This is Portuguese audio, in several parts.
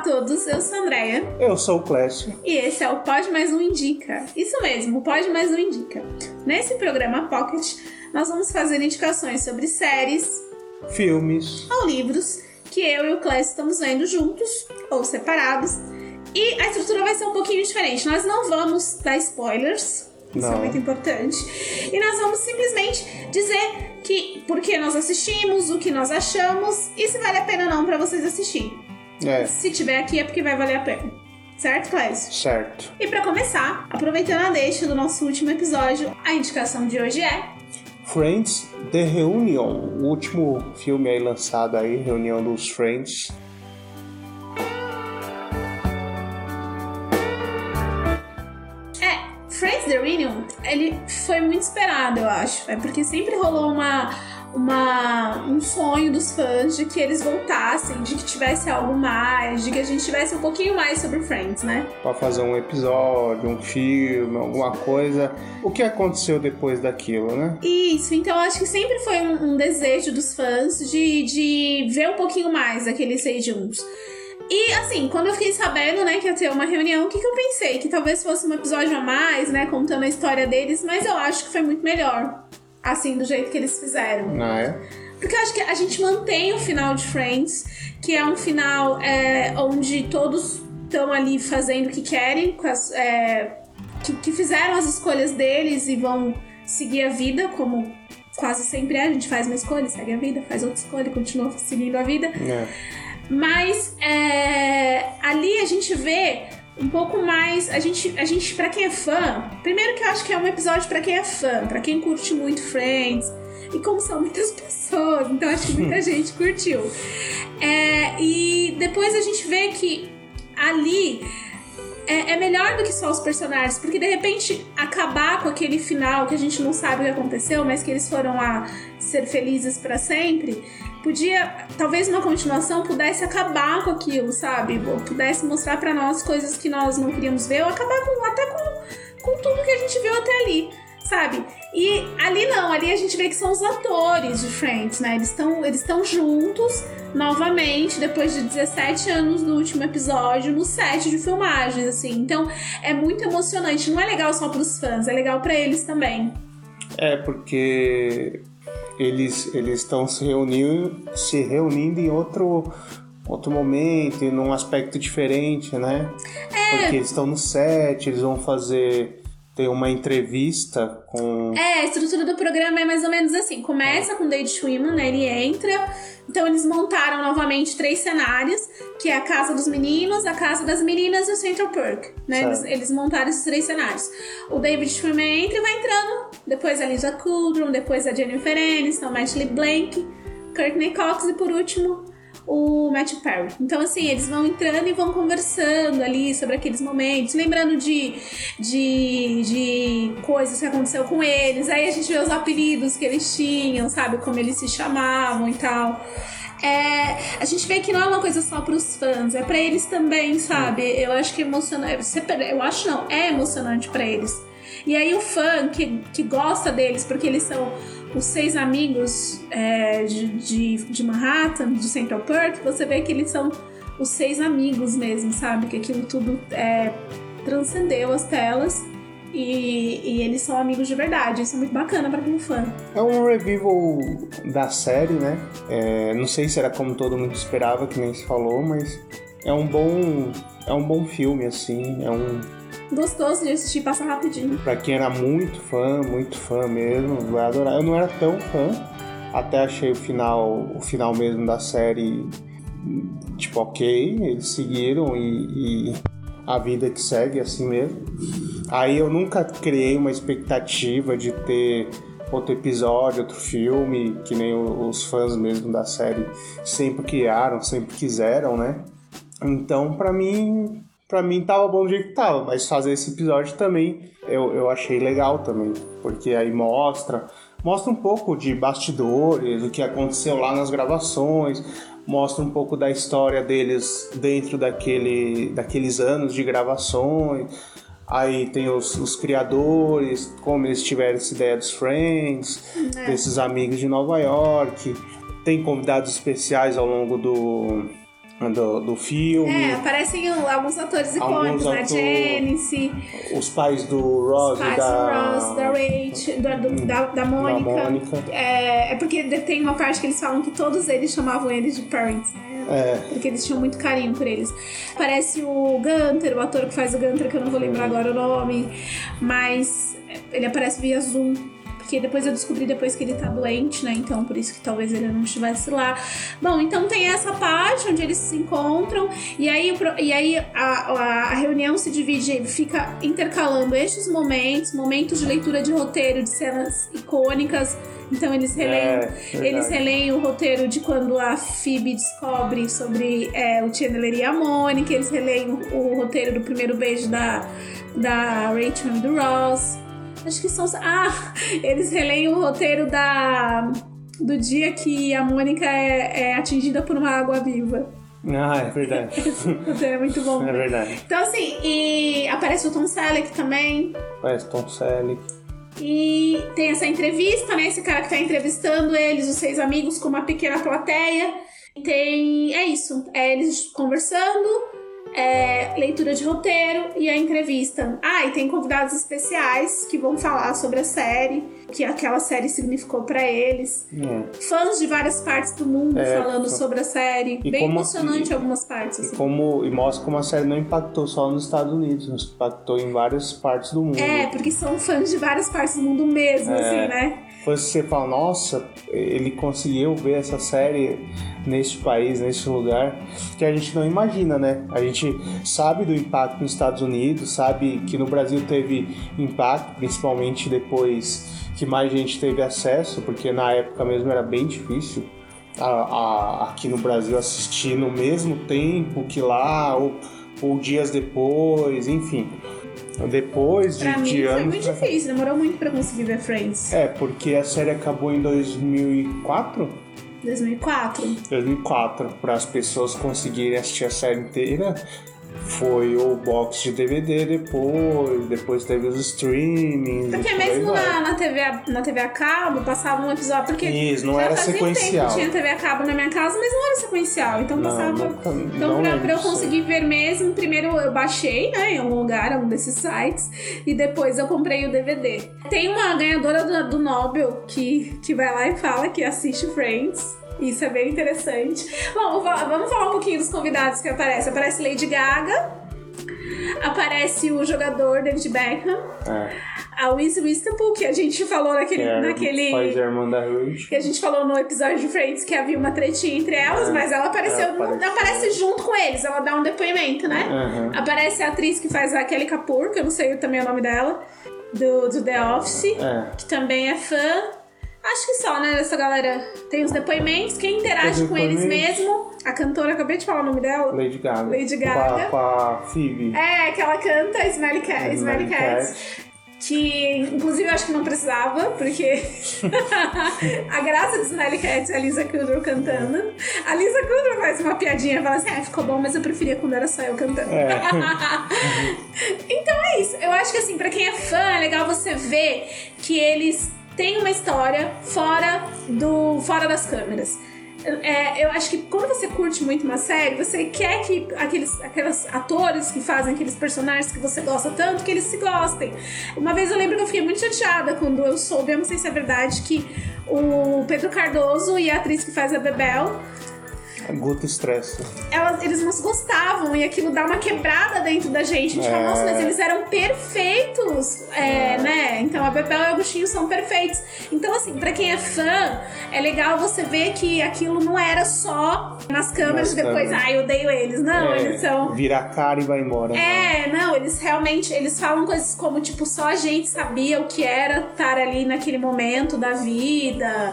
a todos, eu sou a Andrea. Eu sou o Clécio. E esse é o Pode Mais Um Indica. Isso mesmo, o Pode Mais Um Indica. Nesse programa Pocket, nós vamos fazer indicações sobre séries, filmes ou livros que eu e o Clécio estamos vendo juntos ou separados. E a estrutura vai ser um pouquinho diferente. Nós não vamos dar spoilers, isso é Não. muito importante. E nós vamos simplesmente dizer que por que nós assistimos, o que nós achamos e se vale a pena ou não pra vocês assistirem. É, Se tiver aqui é porque vai valer a pena. Certo, Clécio? certo. E pra começar, aproveitando a deixa do nosso último episódio, a indicação de hoje é Friends The Reunion, o último filme aí lançado aí, reunião dos Friends. É, Friends The Reunion, ele foi muito esperado, eu acho. É porque sempre rolou uma, uma, um sonho dos fãs de que eles voltassem, de que tivesse algo mais, de que a gente tivesse um pouquinho mais sobre Friends, né? Pra fazer um episódio, um filme, alguma coisa. O que aconteceu depois daquilo, né? Isso, então acho que sempre foi um, um desejo dos fãs de, de ver um pouquinho mais daqueles seis juntos. E assim, quando eu fiquei sabendo, né, que ia ter uma reunião, o que, que eu pensei? Que talvez fosse um episódio a mais, né, contando a história deles, mas eu acho que foi muito melhor. Assim, do jeito que eles fizeram. Não é? Porque eu acho que a gente mantém o final de Friends, que é um final é, onde todos estão ali fazendo o que querem, as, é, que, que fizeram as escolhas deles e vão seguir a vida, como quase sempre é. A gente faz uma escolha, segue a vida, faz outra escolha e continua seguindo a vida. É. Mas é, ali a gente vê um pouco mais. A gente, a gente, pra quem é fã, primeiro que eu acho que é um episódio pra quem é fã, pra quem curte muito Friends. E como são muitas pessoas, então acho que muita gente curtiu. É, e depois a gente vê que ali é, é melhor do que só os personagens, porque de repente acabar com aquele final que a gente não sabe o que aconteceu, mas que eles foram lá ser felizes pra sempre, podia, talvez uma continuação pudesse acabar com aquilo, sabe? Pudesse mostrar pra nós coisas que nós não queríamos ver, ou acabar com, até com, com tudo que a gente viu até ali. Sabe? E ali não, ali a gente vê que são os atores de Friends, né? Eles estão eles juntos novamente depois de 17 anos do último episódio no set de filmagens, assim. Então é muito emocionante. Não é legal só pros fãs, é legal pra eles também. É porque eles eles estão se reunindo, se reunindo em outro outro momento, em um aspecto diferente, né? Porque eles estão no set, eles vão fazer ter uma entrevista com É, a estrutura do programa é mais ou menos assim. Começa com o David Schwimmer, né? Ele entra. Então eles montaram novamente três cenários, que é a casa dos meninos, a casa das meninas e o Central Perk. Né? Eles, eles montaram esses três cenários. O David Schwimmer entra e vai entrando. Depois a Lisa Kudrow, depois a Jennifer Aniston, Ashley Blank, Courtney Cox e por último o Matt Perry. Então, assim, eles vão entrando e vão conversando ali sobre aqueles momentos, lembrando de, de, de coisas que aconteceu com eles. Aí a gente vê os apelidos que eles tinham, sabe? Como eles se chamavam e tal. É, a gente vê que não é uma coisa só pros fãs, é pra eles também, sabe? Eu acho que é emocionante. Eu acho não, é emocionante pra eles. E aí o fã que, que gosta deles, porque eles são os seis amigos é, de, de, de Manhattan, de Central Perk, você vê que eles são os seis amigos mesmo, sabe? Que aquilo tudo é, transcendeu as telas e, e eles são amigos de verdade. Isso é muito bacana pra quem é fã. É um revival da série, né? É, não sei se era como todo mundo esperava, que nem se falou, mas é um bom, é um bom filme, assim. É um Gostoso de assistir, passa rapidinho. para quem era muito fã, muito fã mesmo, vai adorar. Eu não era tão fã, até achei o final, o final mesmo da série tipo ok, eles seguiram e, e a vida que segue assim mesmo. Aí eu nunca criei uma expectativa de ter outro episódio, outro filme, que nem os fãs mesmo da série sempre criaram, sempre quiseram, né? Então, pra mim, para mim tava bom do jeito que tava, mas fazer esse episódio também eu, eu achei legal também, porque aí mostra, mostra um pouco de bastidores, o que aconteceu lá nas gravações, mostra um pouco da história deles dentro daquele, daqueles anos de gravações. Aí tem os, os criadores, como eles tiveram essa ideia dos Friends, desses amigos de Nova York. Tem convidados especiais ao longo do, do, do filme. É, aparecem alguns atores icônicos, né? atores- Janice, Os pais do Ross os pais da... do Ross, da Rachel, da, do- da, da Mônica. Mônica. É, é porque tem uma parte que eles falam que todos eles chamavam eles de parents, né? É, Porque eles tinham muito carinho por eles. Aparece o Gunter, o ator que faz o Gunter, que eu não vou lembrar agora o nome, mas ele aparece via Zoom. Porque depois eu descobri depois que ele tá doente, né? Então por isso que talvez ele não estivesse lá. Bom, então tem essa parte onde eles se encontram e aí, e aí a, a, a reunião se divide, fica intercalando estes momentos, momentos de leitura de roteiro de cenas icônicas. Então eles releem, É, eles releem o roteiro de quando a Phoebe descobre sobre é, o Chandler e a Mônica, eles releem o, o roteiro do primeiro beijo da, da Rachel e do Ross. Acho que são. Ah! Eles releem o roteiro da. Do dia que a Mônica é, é atingida por uma água viva. ah, é verdade. É muito bom. é verdade. Então, assim, e aparece o Tom Selleck também. Parece Tom Selleck. E tem essa entrevista, né? Esse cara que tá entrevistando eles, os seis amigos, com uma pequena plateia. Tem. É isso. É eles conversando, é, leitura de roteiro e a entrevista. Ah, e tem convidados especiais que vão falar sobre a série, o que aquela série significou pra eles. É. Fãs de várias partes do mundo É, falando fa- sobre a série. E Bem como- emocionante e- algumas partes. E, Assim. como, e mostra como a série não impactou só nos Estados Unidos, mas impactou em várias partes do mundo. É, porque são fãs de várias partes do mundo mesmo, É. assim, né? Você fala, nossa, ele conseguiu ver essa série neste país, neste lugar, que a gente não imagina, né? A gente sabe do impacto nos Estados Unidos, sabe que no Brasil teve impacto, principalmente depois que mais gente teve acesso, porque na época mesmo era bem difícil a- a- aqui no Brasil assistir no mesmo tempo que lá, ou, ou dias depois, enfim. Depois de, Pra mim de foi anos. muito pra- difícil, demorou muito pra conseguir ver Friends. é, porque a série acabou em 2004? 2004. 2004, para as pessoas conseguirem assistir a série inteira. Foi o box de DVD depois, depois teve os streamings. Porque mesmo na, na, TV, a- na TV a cabo passava um episódio. Porque Isso, não era fazia sequencial. Tinha TV a cabo na minha casa, mas não era sequencial. Então Não, passava. nunca- então, não pra, pra eu conseguir ver mesmo, primeiro eu baixei, né, em algum lugar, um desses sites, e depois eu comprei o DVD. Tem uma ganhadora do, do Nobel que, que vai lá e fala que assiste Friends. Isso é bem interessante. Bom, va- vamos falar um pouquinho dos convidados que aparecem. Aparece Lady Gaga, aparece o jogador David Beckham, É, a Wiz Wistapool, que a gente falou naquele. que é, naquele que a gente falou no episódio de Friends que havia uma tretinha entre elas, É, mas ela apareceu. ela não apareceu. aparece junto com eles, ela dá um depoimento, né? Aparece a atriz que faz a Kelly Kapoor, que eu não sei também o nome dela, do, do The Office, É. que também é fã. Acho que só, né? Essa galera tem os depoimentos. Quem interage com eles mesmo, a cantora, acabei de falar o nome dela. Lady Gaga. Lady Gaga. com a Phoebe. É, que ela canta Smelly Cat. Smelly Cat. Que, inclusive, eu acho que não precisava, porque a graça de Smelly Cat é a Lisa Kudrow cantando. A Lisa Kudrow faz uma piadinha e fala assim: ah, ficou bom, mas eu preferia quando era só eu cantando. É. então é isso. Eu acho que, assim, pra quem é fã, é legal você ver que eles têm uma história fora, do, fora das câmeras. É, eu acho que quando você curte muito uma série, você quer que aqueles, aqueles atores que fazem aqueles personagens que você gosta tanto, que eles se gostem. Uma vez eu lembro que eu fiquei muito chateada quando eu soube, eu não sei se é verdade, que o Pedro Cardoso e a atriz que faz a Bebel, Guto Stress. elas, eles não se gostavam e aquilo dá uma quebrada dentro da gente. A gente fala, É. nossa, mas eles eram perfeitos, é, né? Então a Bebel e o Agostinho são perfeitos. Então, assim, pra quem é fã, é legal você ver que aquilo não era só nas câmeras e depois, ai, eu odeio eles. Não, É, eles são. Vira a cara e vai embora. É, não, eles realmente, eles falam coisas como, tipo, só a gente sabia o que era estar ali naquele momento da vida.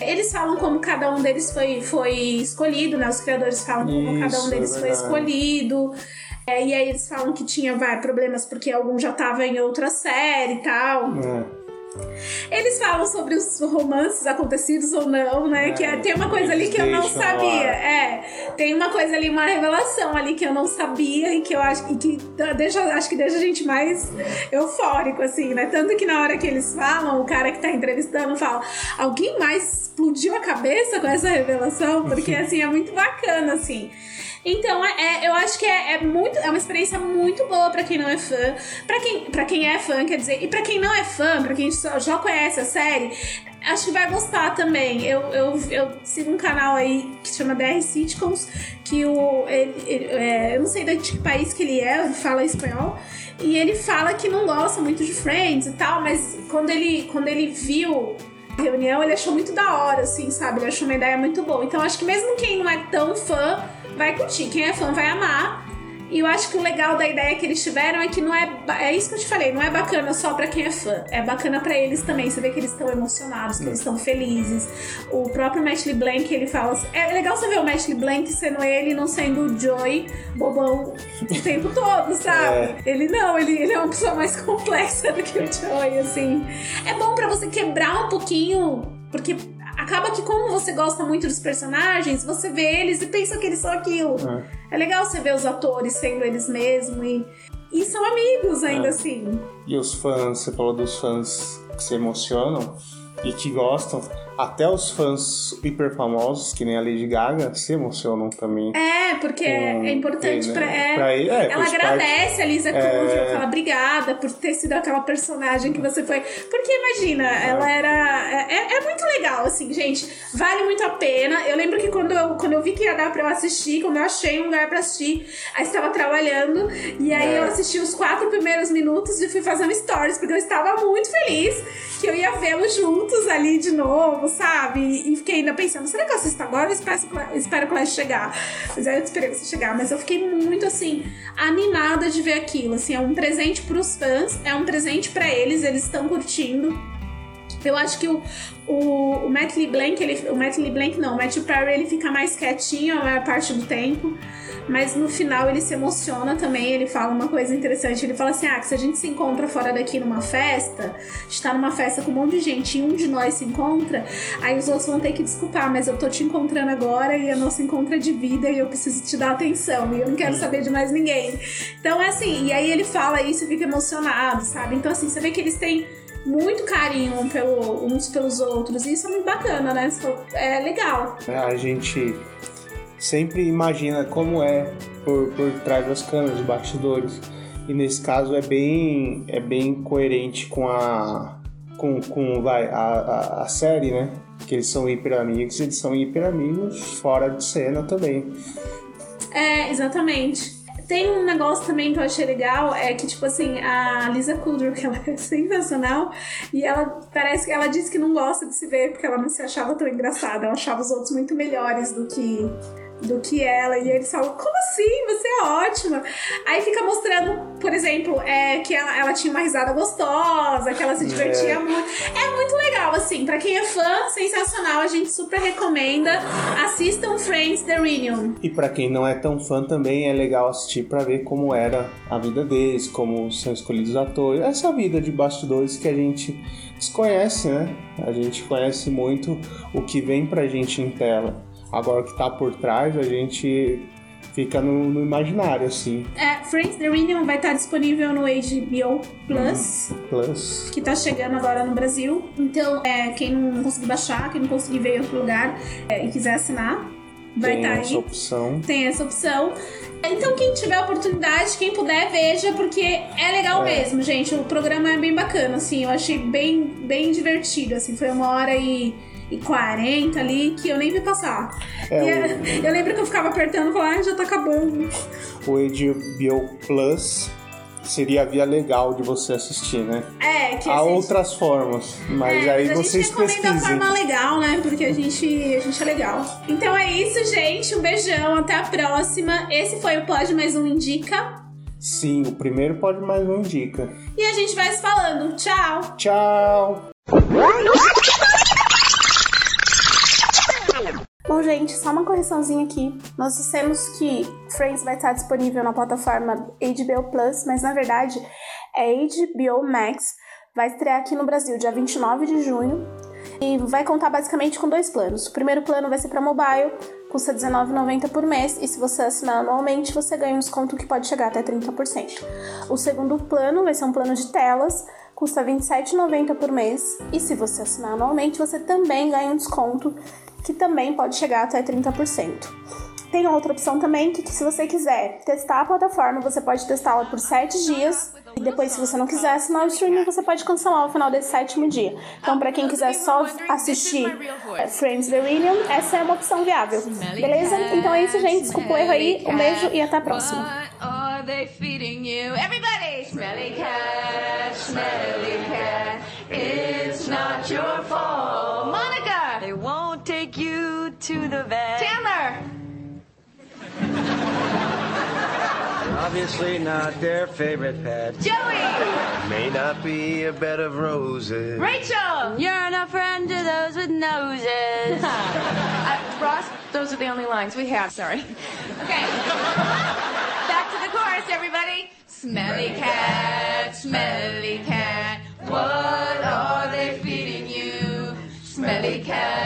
Eles falam como cada um deles foi, foi escolhido, né? Os criadores falam como cada um Isso, deles é foi escolhido. É, e aí eles falam que tinha vai, problemas porque algum já tava em outra série e tal. É. Eles falam sobre os romances acontecidos ou não, né? É, que é- tem uma coisa ali que eu não sabia. É, tem uma coisa ali, uma revelação ali que eu não sabia e que eu acho que deixa, acho que deixa a gente mais eufórico, assim, né? Tanto que na hora que eles falam, o cara que tá entrevistando fala: alguém mais explodiu a cabeça com essa revelação? Porque, assim, é muito bacana, assim. Então, é, é, eu acho que é, é, muito, é uma experiência muito boa para quem não é fã. para quem, pra quem é fã, quer dizer, e para quem não é fã, para quem já conhece a série, acho que vai gostar também. Eu, eu, eu sigo um canal aí que chama DR Sitcoms, que o. Ele, ele, é, eu não sei de que país que ele é, fala espanhol. E ele fala que não gosta muito de Friends e tal, mas quando ele, quando ele viu a reunião, ele achou muito da hora, assim, sabe? Ele achou uma ideia muito boa. Então acho que mesmo quem não é tão fã vai curtir, quem é fã vai amar. E eu acho que o legal da ideia que eles tiveram é que não é. É isso que eu te falei, não é bacana só pra quem é fã. É bacana pra eles também. Você vê que eles estão emocionados, que eles estão felizes. O próprio Matt LeBlanc, ele fala. É legal você ver o Matt LeBlanc sendo ele não sendo o Joy bobão o tempo todo, sabe? É. Ele não, ele, ele é uma pessoa mais complexa do que o Joy, assim. É bom pra você quebrar um pouquinho. Porque acaba que como você gosta muito dos personagens, você vê eles e pensa que eles são aquilo. É, é legal você ver os atores sendo eles mesmos e, e são amigos ainda é. assim. E os fãs, você falou dos fãs que se emocionam e que gostam até os fãs hiper famosos, que nem a Lady Gaga, se emocionam também. É, porque é importante ele, né? pra, é, pra ele. É, ela agradece parte, a Lisa Kudrow, é... fala obrigada por ter sido aquela personagem que você foi. Porque imagina, é. ela era. É, é, é, muito legal, assim, gente. Vale muito a pena. Eu lembro que quando eu, quando eu vi que ia dar pra eu assistir, quando eu achei um lugar pra assistir, aí estava trabalhando, e aí é. eu assisti os quatro primeiros minutos e fui fazendo stories, porque eu estava muito feliz que eu ia vê-los juntos ali de novo sabe? E fiquei ainda pensando, será que eu assisto agora ou espero, espero o Clash chegar? Mas aí eu esperei você chegar. Mas eu fiquei muito, assim, animada de ver aquilo. Assim, é um presente pros fãs, é um presente para eles, eles estão curtindo. Eu acho que o, o, o Matt LeBlanc, ele, o Matt LeBlanc não, o Matthew Perry, ele fica mais quietinho a maior parte do tempo mas no final ele se emociona também, ele fala uma coisa interessante, ele fala assim, ah, que se a gente se encontra fora daqui numa festa, está numa festa com um monte de gente e um de nós se encontra, aí os outros vão ter que desculpar, mas eu tô te encontrando agora e a nossa encontra é de vida e eu preciso te dar atenção e eu não quero saber de mais ninguém. Então é assim, e aí ele fala isso e fica emocionado, sabe? Então assim, você vê que eles têm muito carinho pelo, uns pelos outros. E isso é muito bacana, né? É legal. É, a gente sempre imagina como é por, por trás das câmeras, os bastidores. E nesse caso é bem, é bem coerente com a com, com vai, a, a, a série, né? Que eles são hiper amigos, eles são hiper amigos fora de cena também. É, exatamente. Tem um negócio também que eu achei legal, é que, tipo assim, a Lisa Kudrow, que ela é sensacional, e ela parece que ela disse que não gosta de se ver porque ela não se achava tão engraçada, ela achava os outros muito melhores do que do que ela. E eles falam, como assim? Você é ótima. Aí fica mostrando, por exemplo, é, que ela, ela tinha uma risada gostosa, que ela se divertia é. muito. É muito legal, assim. Pra quem é fã, sensacional. A gente super recomenda. Assistam Friends The Reunion. E pra quem não é tão fã também é legal assistir pra ver como era a vida deles, como são escolhidos atores. Essa vida de bastidores que a gente desconhece, né? A gente conhece muito o que vem pra gente em tela. Agora o que tá por trás, a gente fica no, no imaginário, assim. É, Friends The Reunion vai estar disponível no HBO Plus, uhum. Plus. que tá chegando agora no Brasil. Então, é, quem não conseguir baixar, quem não conseguir ver em outro lugar é, e quiser assinar, vai estar tá aí. Tem essa opção. Tem essa opção. Então, quem tiver oportunidade, quem puder, veja, porque é legal é. mesmo, gente. O programa é bem bacana, assim. Eu achei bem, bem divertido, assim. Foi uma hora e e 40 ali que eu nem vi passar. É, o... Eu lembro que eu ficava apertando e falava, ah, já tá acabando. O HBO Plus seria a via legal de você assistir, né? É, que Há outras formas, mas é, aí mas vocês pesquisem. A gente recomenda a forma legal, né? Porque a gente, a gente é legal. Então é isso, gente. Um beijão, até a próxima. Esse foi o Pode Mais Um Indica. Sim, o primeiro Pode Mais Um Indica. E a gente vai se falando. Tchau! Tchau! Bom, gente, só uma correçãozinha aqui. Nós dissemos que Friends vai estar disponível na plataforma HBO Plus, mas na verdade é HBO Max. Vai estrear aqui no Brasil dia 29 de junho e vai contar basicamente com dois planos. O primeiro plano vai ser para mobile, custa R$19,90 por mês, e se você assinar anualmente, você ganha um desconto que pode chegar até 30%. O segundo plano vai ser um plano de telas, custa R$27,90 por mês, e se você assinar anualmente, você também ganha um desconto que também pode chegar até 30%. Tem outra opção também que, que se você quiser testar a plataforma, você pode testá-la por 7 dias. E depois, se você não quiser assinar o streaming, você pode cancelar ao final desse sétimo dia. Então, para quem quiser só assistir é, Friends The Reunion, essa é uma opção viável. Beleza? Então é isso, gente. Desculpa o erro aí. Um beijo e até a próxima. to the vet. Chandler! Obviously not their favorite pet. Joey! May not be a bed of roses. Rachel! You're not friend to those with noses. uh, Ross, those are the only lines we have, sorry. Okay. Back to the chorus, everybody. Smelly cat, smelly cat, what are they feeding you? Smelly cat.